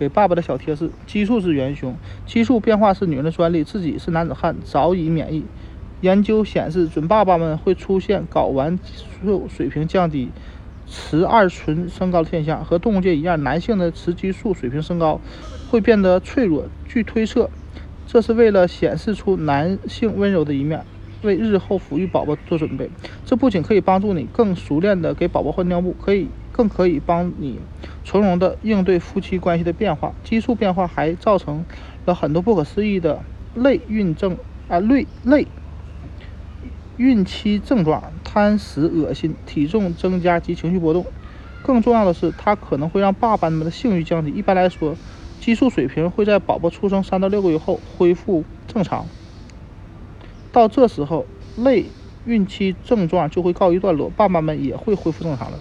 给爸爸的小贴士：激素是元凶，激素变化是女人的专利，自己是男子汉早已免疫。研究显示，准爸爸们会出现睾丸激素水平降低、雌二醇升高的现象。和动物界一样，男性的雌激素水平升高会变得脆弱。据推测，这是为了显示出男性温柔的一面，为日后抚育宝宝做准备。这不仅可以帮助你更熟练地给宝宝换尿布，可以更可以帮你从容地应对夫妻关系的变化。激素变化还造成了很多不可思议的类孕症啊，类类。孕期症状：贪食、恶心、体重增加及情绪波动。更重要的是，它可能会让爸爸们的性欲降低。一般来说，激素水平会在宝宝出生三到六个月后恢复正常。到这时候，类孕期症状就会告一段落，爸爸们也会恢复正常了。